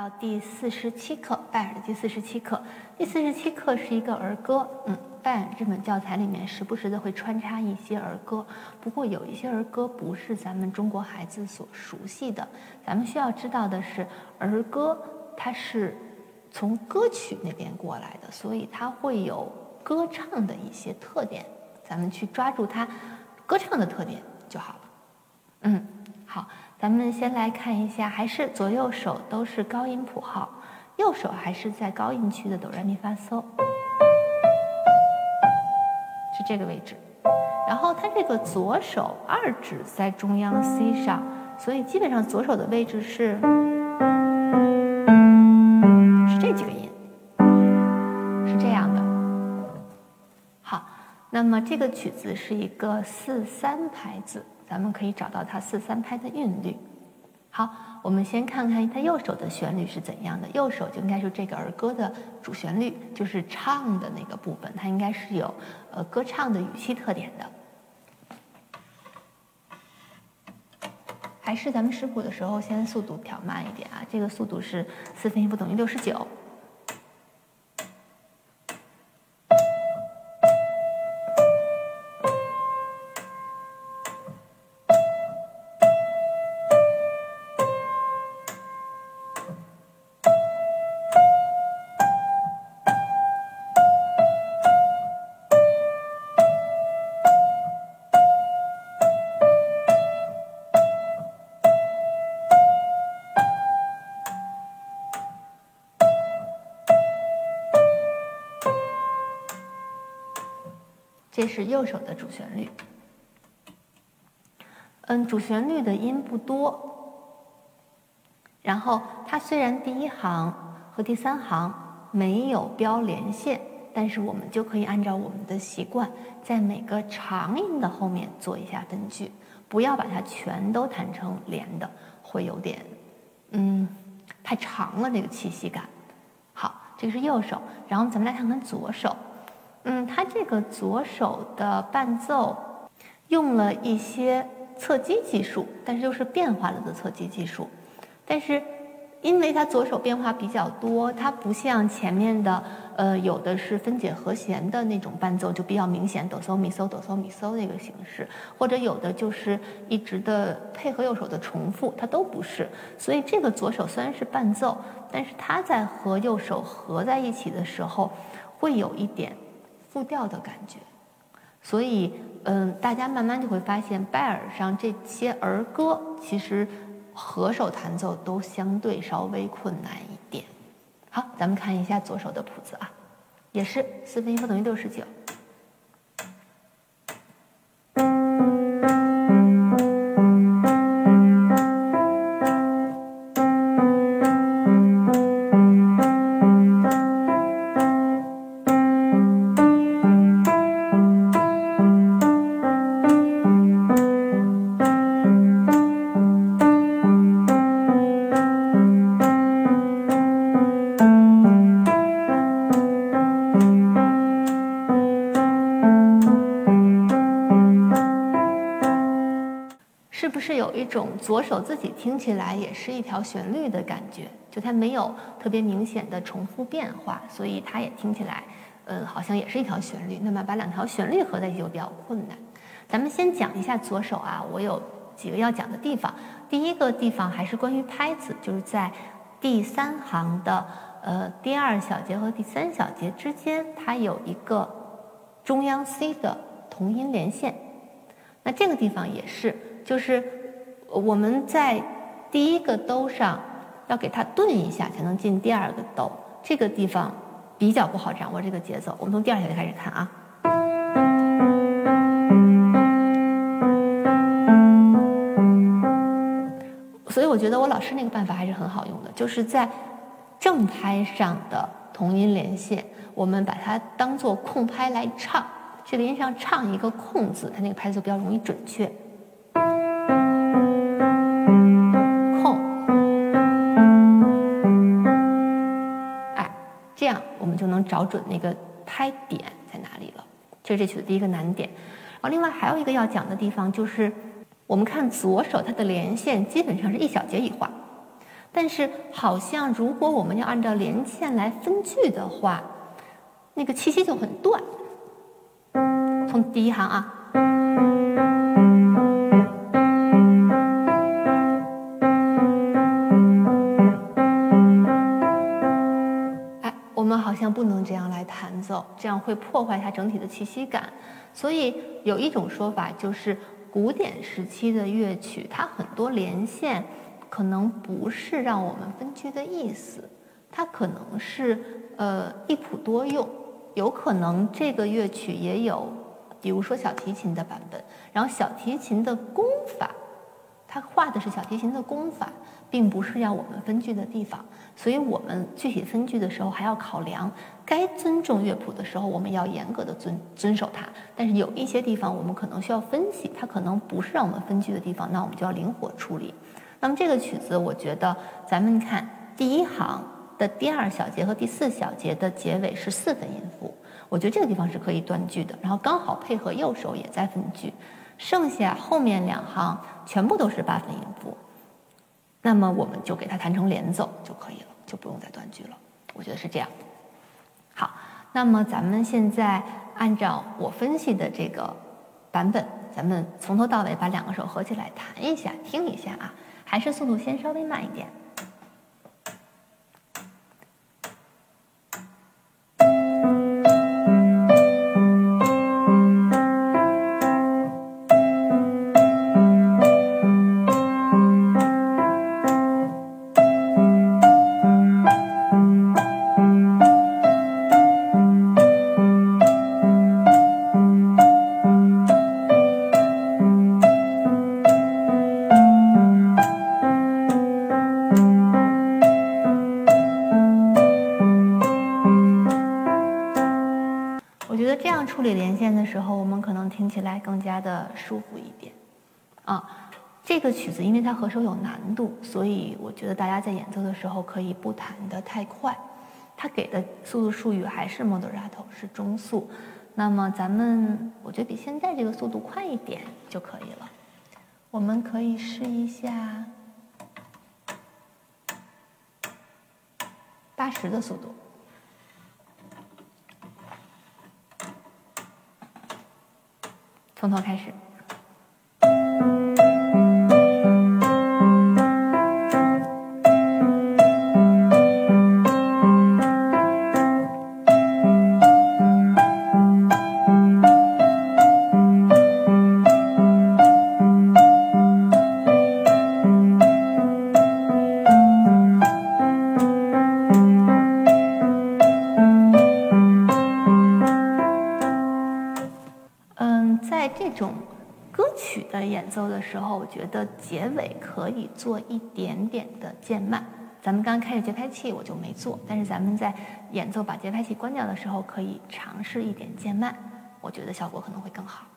到第四十七课，拜耳的第四十七课。第四十七课是一个儿歌，嗯，拜耳这本教材里面时不时的会穿插一些儿歌，不过有一些儿歌不是咱们中国孩子所熟悉的。咱们需要知道的是，儿歌它是从歌曲那边过来的，所以它会有歌唱的一些特点，咱们去抓住它歌唱的特点就好了。嗯，好。咱们先来看一下，还是左右手都是高音谱号，右手还是在高音区的哆来咪发嗦，是这个位置。然后它这个左手二指在中央 C 上，所以基本上左手的位置是是这几个音，是这样的。好，那么这个曲子是一个四三拍子。咱们可以找到它四三拍的韵律。好，我们先看看它右手的旋律是怎样的。右手就应该是这个儿歌的主旋律，就是唱的那个部分，它应该是有呃歌唱的语气特点的。还是咱们识谱的时候，先速度调慢一点啊。这个速度是四分音符等于六十九。这是右手的主旋律，嗯，主旋律的音不多，然后它虽然第一行和第三行没有标连线，但是我们就可以按照我们的习惯，在每个长音的后面做一下分句，不要把它全都弹成连的，会有点，嗯，太长了那个气息感。好，这个是右手，然后咱们来看看左手。嗯，它这个左手的伴奏用了一些侧击技术，但是又是变化了的侧击技术。但是因为它左手变化比较多，它不像前面的呃有的是分解和弦的那种伴奏就比较明显，哆嗦咪嗦哆嗦咪嗦那个形式，或者有的就是一直的配合右手的重复，它都不是。所以这个左手虽然是伴奏，但是它在和右手合在一起的时候，会有一点。复调的感觉，所以嗯，大家慢慢就会发现，拜耳上这些儿歌，其实合手弹奏都相对稍微困难一点。好，咱们看一下左手的谱子啊，也是四分音符等于六十九。是不是有一种左手自己听起来也是一条旋律的感觉，就它没有特别明显的重复变化，所以它也听起来，呃，好像也是一条旋律。那么把两条旋律合在一起就比较困难。咱们先讲一下左手啊，我有几个要讲的地方。第一个地方还是关于拍子，就是在第三行的呃第二小节和第三小节之间，它有一个中央 C 的同音连线。那这个地方也是，就是。我们在第一个兜上要给它顿一下，才能进第二个兜。这个地方比较不好掌握这个节奏。我们从第二小节开始看啊。所以我觉得我老师那个办法还是很好用的，就是在正拍上的同音连线，我们把它当做空拍来唱。这个音上唱一个空字，它那个拍子就比较容易准确。找准那个拍点在哪里了，这是这曲的第一个难点。然后另外还有一个要讲的地方就是，我们看左手它的连线基本上是一小节一画，但是好像如果我们要按照连线来分句的话，那个气息就很断。从第一行啊。我们好像不能这样来弹奏，这样会破坏它整体的气息感。所以有一种说法就是，古典时期的乐曲，它很多连线可能不是让我们分句的意思，它可能是呃一谱多用，有可能这个乐曲也有，比如说小提琴的版本，然后小提琴的功法，它画的是小提琴的功法。并不是要我们分句的地方，所以我们具体分句的时候还要考量，该尊重乐谱的时候，我们要严格的遵遵守它。但是有一些地方我们可能需要分析，它可能不是让我们分句的地方，那我们就要灵活处理。那么这个曲子，我觉得咱们看第一行的第二小节和第四小节的结尾是四分音符，我觉得这个地方是可以断句的，然后刚好配合右手也在分句，剩下后面两行全部都是八分音符。那么我们就给它弹成连奏就可以了，就不用再断句了。我觉得是这样。好，那么咱们现在按照我分析的这个版本，咱们从头到尾把两个手合起来弹一下，听一下啊，还是速度先稍微慢一点。觉得这样处理连线的时候，我们可能听起来更加的舒服一点，啊，这个曲子因为它和声有难度，所以我觉得大家在演奏的时候可以不弹得太快。它给的速度术语还是 moderato，是中速。那么咱们我觉得比现在这个速度快一点就可以了。我们可以试一下八十的速度。从头开始。在这种歌曲的演奏的时候，我觉得结尾可以做一点点的渐慢。咱们刚开始节拍器，我就没做。但是咱们在演奏把节拍器关掉的时候，可以尝试一点渐慢，我觉得效果可能会更好。